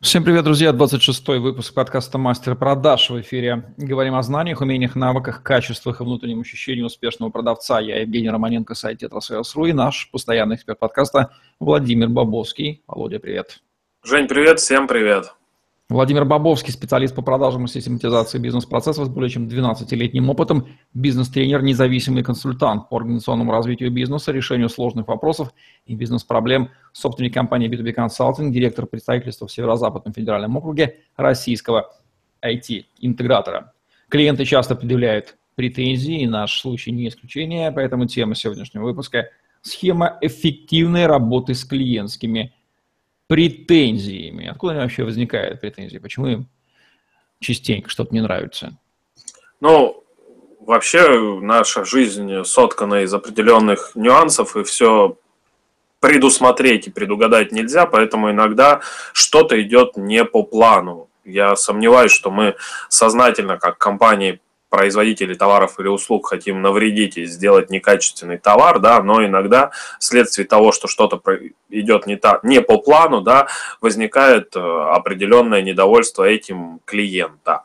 Всем привет, друзья! 26-й выпуск подкаста «Мастер продаж» в эфире. Говорим о знаниях, умениях, навыках, качествах и внутреннем ощущении успешного продавца. Я Евгений Романенко, сайт «Tetrasales.ru» и наш постоянный эксперт подкаста Владимир Бабовский. Володя, привет! Жень, привет! Всем привет! Владимир Бобовский, специалист по продажам и систематизации бизнес-процессов с более чем 12-летним опытом, бизнес-тренер, независимый консультант по организационному развитию бизнеса, решению сложных вопросов и бизнес-проблем, собственник компании B2B Consulting, директор представительства в Северо-Западном федеральном округе российского IT-интегратора. Клиенты часто предъявляют претензии, и наш случай не исключение, поэтому тема сегодняшнего выпуска – схема эффективной работы с клиентскими претензиями. Откуда они вообще возникают претензии? Почему им частенько что-то не нравится? Ну, вообще наша жизнь соткана из определенных нюансов, и все предусмотреть и предугадать нельзя, поэтому иногда что-то идет не по плану. Я сомневаюсь, что мы сознательно, как компании, производители товаров или услуг хотим навредить и сделать некачественный товар, да, но иногда вследствие того, что что-то идет не, так, не по плану, да, возникает э, определенное недовольство этим клиента.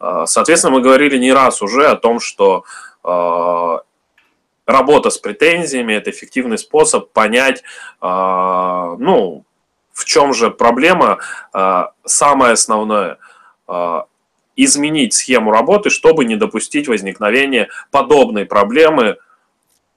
Э, соответственно, мы говорили не раз уже о том, что э, работа с претензиями – это эффективный способ понять, ну, в чем же проблема, самое основное – изменить схему работы, чтобы не допустить возникновения подобной проблемы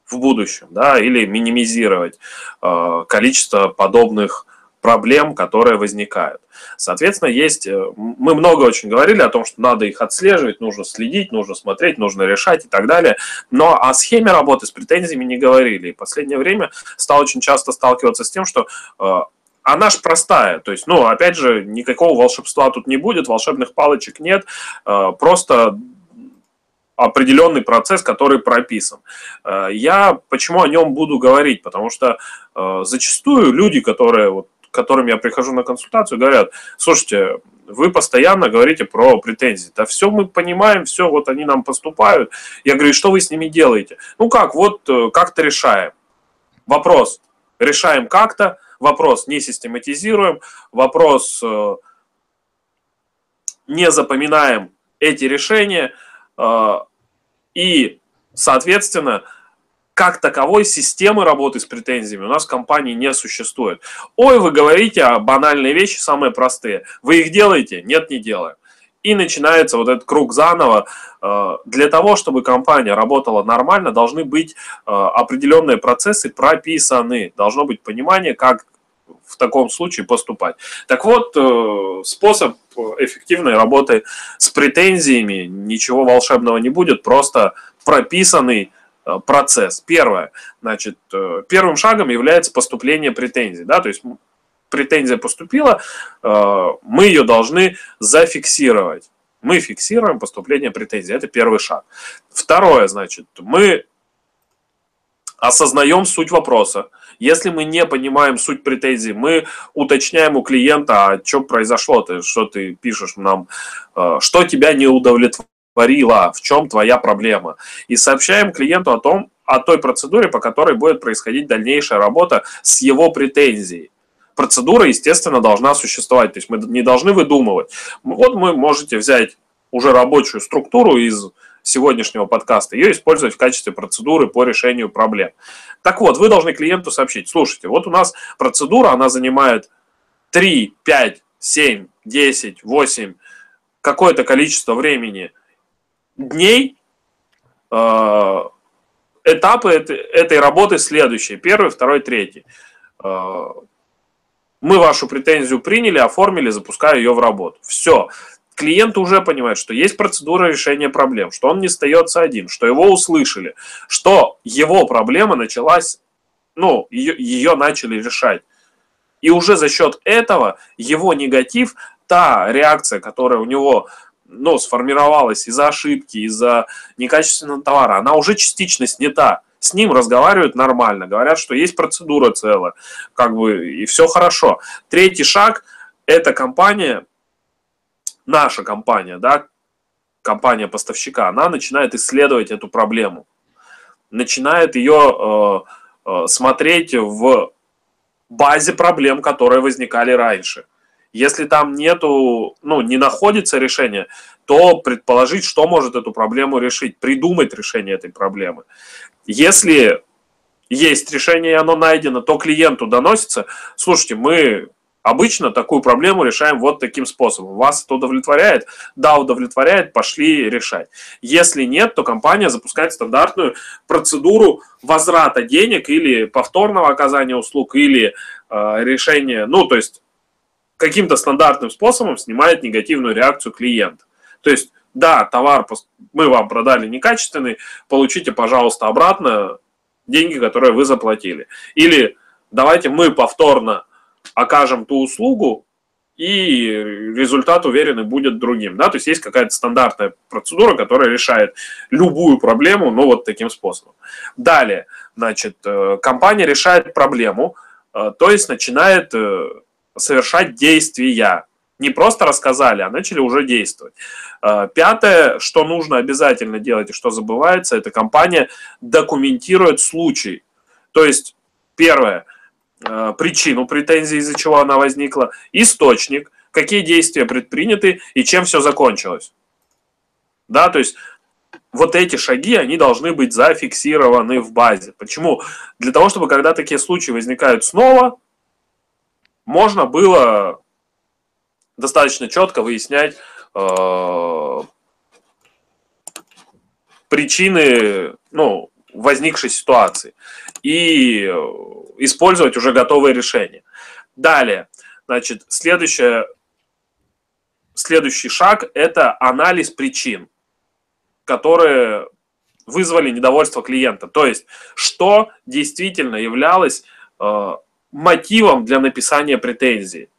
в будущем, да, или минимизировать э, количество подобных проблем, которые возникают. Соответственно, есть, э, мы много очень говорили о том, что надо их отслеживать, нужно следить, нужно смотреть, нужно решать и так далее, но о схеме работы с претензиями не говорили. И в последнее время стал очень часто сталкиваться с тем, что э, она же простая. То есть, ну, опять же, никакого волшебства тут не будет, волшебных палочек нет, э, просто определенный процесс, который прописан. Э, я почему о нем буду говорить? Потому что э, зачастую люди, которые, вот, к которым я прихожу на консультацию, говорят, слушайте, вы постоянно говорите про претензии. Да все мы понимаем, все, вот они нам поступают. Я говорю, что вы с ними делаете? Ну как, вот как-то решаем. Вопрос, решаем как-то, вопрос не систематизируем, вопрос э, не запоминаем эти решения э, и, соответственно, как таковой системы работы с претензиями у нас в компании не существует. Ой, вы говорите о банальные вещи, самые простые. Вы их делаете? Нет, не делаем. И начинается вот этот круг заново. Э, для того, чтобы компания работала нормально, должны быть э, определенные процессы прописаны. Должно быть понимание, как в таком случае поступать. Так вот, э, способ эффективной работы с претензиями, ничего волшебного не будет, просто прописанный процесс. Первое, значит, первым шагом является поступление претензий, да, то есть претензия поступила, э, мы ее должны зафиксировать. Мы фиксируем поступление претензий. Это первый шаг. Второе, значит, мы осознаем суть вопроса. Если мы не понимаем суть претензий, мы уточняем у клиента, а что произошло, ты, что ты пишешь нам, э, что тебя не удовлетворило, в чем твоя проблема. И сообщаем клиенту о том, о той процедуре, по которой будет происходить дальнейшая работа с его претензией процедура, естественно, должна существовать. То есть мы не должны выдумывать. Вот вы можете взять уже рабочую структуру из сегодняшнего подкаста, ее использовать в качестве процедуры по решению проблем. Так вот, вы должны клиенту сообщить, слушайте, вот у нас процедура, она занимает 3, 5, 7, 10, 8, какое-то количество времени дней, э, этапы этой работы следующие. Первый, второй, третий. Э, мы вашу претензию приняли, оформили, запускаю ее в работу. Все. Клиент уже понимает, что есть процедура решения проблем, что он не остается один, что его услышали, что его проблема началась, ну, ее, ее начали решать. И уже за счет этого его негатив, та реакция, которая у него ну, сформировалась из-за ошибки, из-за некачественного товара, она уже частично снята с ним разговаривают нормально, говорят, что есть процедура целая, как бы, и все хорошо. Третий шаг – это компания, наша компания, да, компания поставщика, она начинает исследовать эту проблему, начинает ее э, э, смотреть в базе проблем, которые возникали раньше. Если там нету, ну, не находится решение, то предположить, что может эту проблему решить, придумать решение этой проблемы. Если есть решение, и оно найдено, то клиенту доносится, слушайте, мы обычно такую проблему решаем вот таким способом. Вас это удовлетворяет? Да, удовлетворяет, пошли решать. Если нет, то компания запускает стандартную процедуру возврата денег или повторного оказания услуг, или э, решения, ну, то есть каким-то стандартным способом снимает негативную реакцию клиента. То есть, да, товар мы вам продали некачественный, получите, пожалуйста, обратно деньги, которые вы заплатили. Или давайте мы повторно окажем ту услугу, и результат, уверенный, будет другим. Да? То есть есть какая-то стандартная процедура, которая решает любую проблему, ну вот таким способом. Далее, значит, э, компания решает проблему, э, то есть начинает э, совершать действия. Не просто рассказали, а начали уже действовать. Пятое, что нужно обязательно делать и что забывается, это компания документирует случай. То есть, первое – Э, причину претензии, из-за чего она возникла, источник, какие действия предприняты и чем все закончилось. Да, то есть вот эти шаги, они должны быть зафиксированы в базе. Почему? Для того, чтобы когда такие случаи возникают снова, можно было достаточно четко выяснять э, причины ну, возникшей ситуации. И использовать уже готовые решения. Далее, значит, следующее, следующий шаг – это анализ причин, которые вызвали недовольство клиента. То есть, что действительно являлось э, мотивом для написания претензии.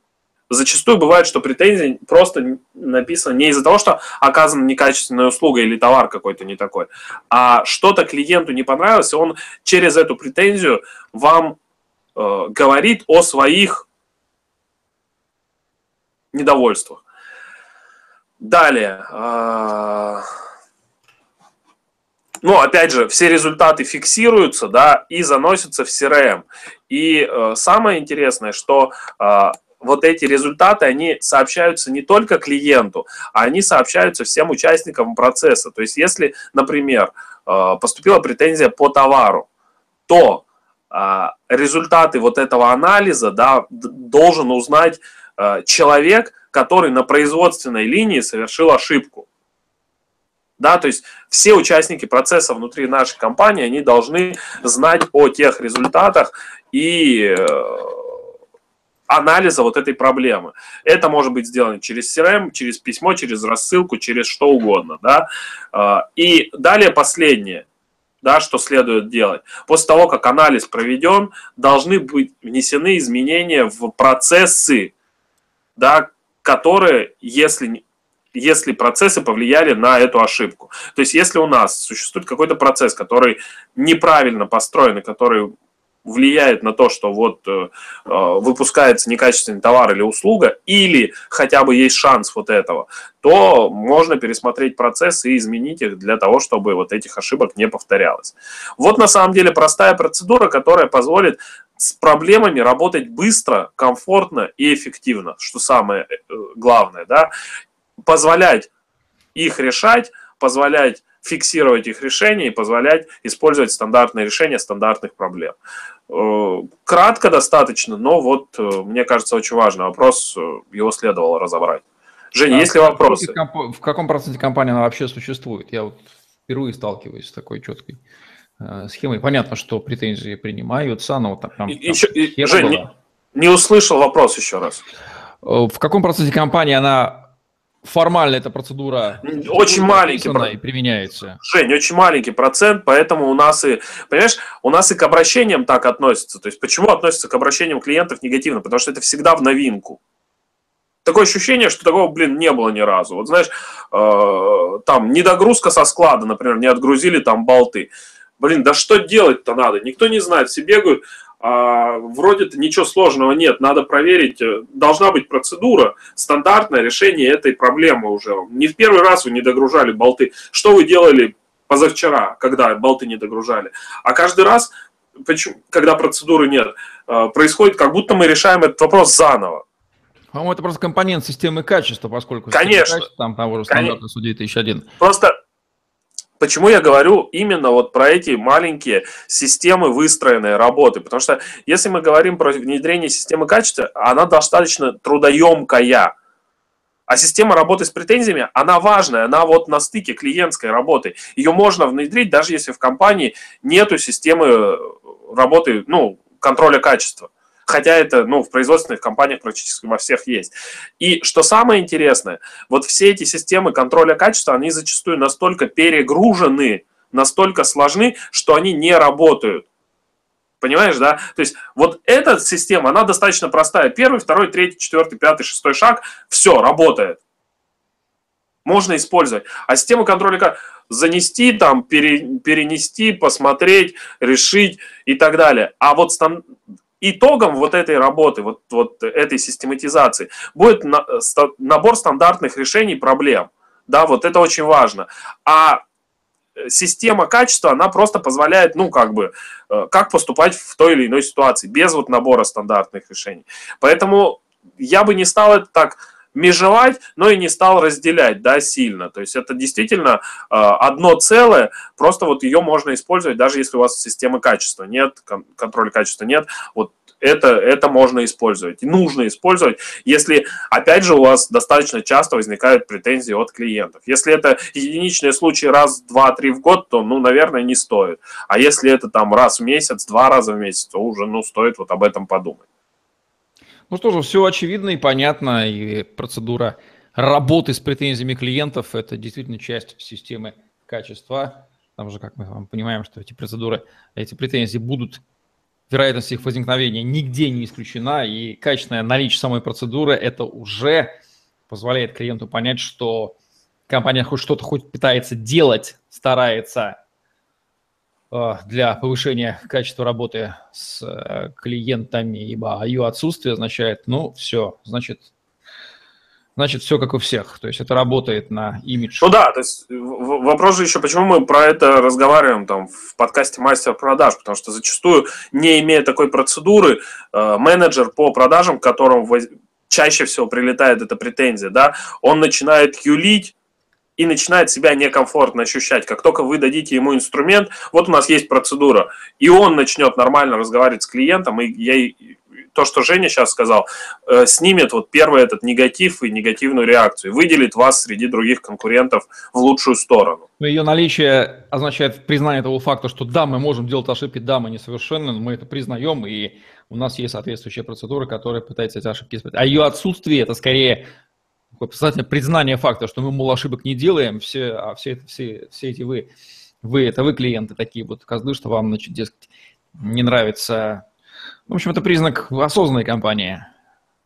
Зачастую бывает, что претензия просто написана не из-за того, что оказана некачественная услуга или товар какой-то не такой, а что-то клиенту не понравилось, и он через эту претензию вам Э, говорит о своих недовольствах. Далее. Э, ну, опять же, все результаты фиксируются, да, и заносятся в CRM. И э, самое интересное, что э, вот эти результаты, они сообщаются не только клиенту, а они сообщаются всем участникам процесса. То есть, если, например, э, поступила претензия по товару, то а, результаты вот этого анализа да, должен узнать а, человек, который на производственной линии совершил ошибку. Да, то есть все участники процесса внутри нашей компании, они должны знать о тех результатах и э, анализа вот этой проблемы. Это может быть сделано через CRM, через письмо, через рассылку, через что угодно. Да? А, и далее последнее да, что следует делать. После того, как анализ проведен, должны быть внесены изменения в процессы, да, которые, если, если процессы повлияли на эту ошибку. То есть, если у нас существует какой-то процесс, который неправильно построен, и который влияет на то, что вот э, э, выпускается некачественный товар или услуга, или хотя бы есть шанс вот этого, то можно пересмотреть процесс и изменить их для того, чтобы вот этих ошибок не повторялось. Вот на самом деле простая процедура, которая позволит с проблемами работать быстро, комфортно и эффективно, что самое э, главное, да, позволять их решать, позволять фиксировать их решения и позволять использовать стандартные решения стандартных проблем. Э, кратко достаточно, но вот, э, мне кажется, очень важный вопрос, э, его следовало разобрать. Женя, а есть ли вопросы? В каком проценте компании она вообще существует? Я вот впервые сталкиваюсь с такой четкой схемой. Понятно, что претензии принимаются, но вот там, там еще, Жень, не, не услышал вопрос еще раз. В каком проценте компании она формально эта процедура очень маленький и применяется. Жень, очень маленький процент, поэтому у нас и, понимаешь, у нас и к обращениям так относятся. То есть почему относятся к обращениям клиентов негативно? Потому что это всегда в новинку. Такое ощущение, что такого, блин, не было ни разу. Вот знаешь, э, там недогрузка со склада, например, не отгрузили там болты. Блин, да что делать-то надо? Никто не знает. Все бегают, а, вроде-то ничего сложного нет, надо проверить, должна быть процедура, стандартное решение этой проблемы уже. Не в первый раз вы не догружали болты. Что вы делали позавчера, когда болты не догружали? А каждый раз, когда процедуры нет, э, происходит, как будто мы решаем этот вопрос заново. По-моему, это просто компонент системы качества, поскольку Конечно. Качества, там того же стандарта Суд 2001. Просто Почему я говорю именно вот про эти маленькие системы выстроенной работы? Потому что если мы говорим про внедрение системы качества, она достаточно трудоемкая. А система работы с претензиями, она важная, она вот на стыке клиентской работы. Ее можно внедрить, даже если в компании нету системы работы, ну, контроля качества. Хотя это, ну, в производственных компаниях практически во всех есть. И что самое интересное, вот все эти системы контроля качества, они зачастую настолько перегружены, настолько сложны, что они не работают. Понимаешь, да? То есть вот эта система, она достаточно простая. Первый, второй, третий, четвертый, пятый, шестой шаг, все, работает. Можно использовать. А система контроля занести, там, пере, перенести, посмотреть, решить и так далее. А вот стан... итогом вот этой работы, вот, вот этой систематизации будет на, ста, набор стандартных решений проблем. Да, вот это очень важно. А система качества, она просто позволяет, ну, как бы, э, как поступать в той или иной ситуации, без вот набора стандартных решений. Поэтому я бы не стал это так межевать, но и не стал разделять, да, сильно. То есть это действительно э, одно целое, просто вот ее можно использовать, даже если у вас системы качества нет, контроля качества нет, вот это, это можно использовать. И нужно использовать, если, опять же, у вас достаточно часто возникают претензии от клиентов. Если это единичные случаи раз, два, три в год, то, ну, наверное, не стоит. А если это там раз в месяц, два раза в месяц, то уже, ну, стоит вот об этом подумать. Ну что же, все очевидно и понятно, и процедура работы с претензиями клиентов – это действительно часть системы качества. Там же, как мы понимаем, что эти процедуры, эти претензии будут вероятность их возникновения нигде не исключена, и качественное наличие самой процедуры это уже позволяет клиенту понять, что компания хоть что-то хоть пытается делать, старается для повышения качества работы с э, клиентами, ибо ее отсутствие означает, ну, все, значит, значит, все как у всех. То есть это работает на имидж. Ну да, то есть вопрос же еще, почему мы про это разговариваем там в подкасте мастер продаж, потому что зачастую, не имея такой процедуры, э, менеджер по продажам, к которому чаще всего прилетает эта претензия, да, он начинает юлить, и начинает себя некомфортно ощущать. Как только вы дадите ему инструмент, вот у нас есть процедура, и он начнет нормально разговаривать с клиентом, и я то, что Женя сейчас сказал, э, снимет вот первый этот негатив и негативную реакцию, выделит вас среди других конкурентов в лучшую сторону. Но ее наличие означает признание того факта, что да, мы можем делать ошибки, да, мы несовершенны, но мы это признаем, и у нас есть соответствующая процедура, которая пытается эти ошибки исправить. А ее отсутствие – это скорее признание факта, что мы, мол, ошибок не делаем, все, а все, все, все эти вы, вы, это вы клиенты такие вот козлы, что вам, значит, дескать, не нравится в общем, это признак осознанной компании.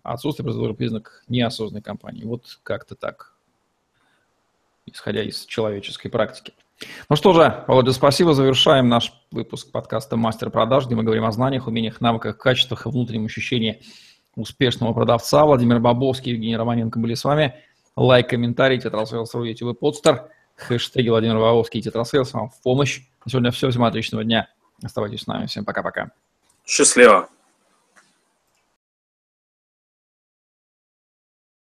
Отсутствие процедуры – признак неосознанной компании. Вот как-то так, исходя из человеческой практики. Ну что же, Володя, спасибо. Завершаем наш выпуск подкаста «Мастер продаж», где мы говорим о знаниях, умениях, навыках, качествах и внутреннем ощущении успешного продавца. Владимир Бабовский, Евгений Романенко были с вами. Лайк, комментарий, tetrasales.ru, YouTube и подстер. Хэштеги Владимир Бабовский и tetrasales вам в помощь. На сегодня все. Всем отличного дня. Оставайтесь с нами. Всем пока-пока. Счастливо.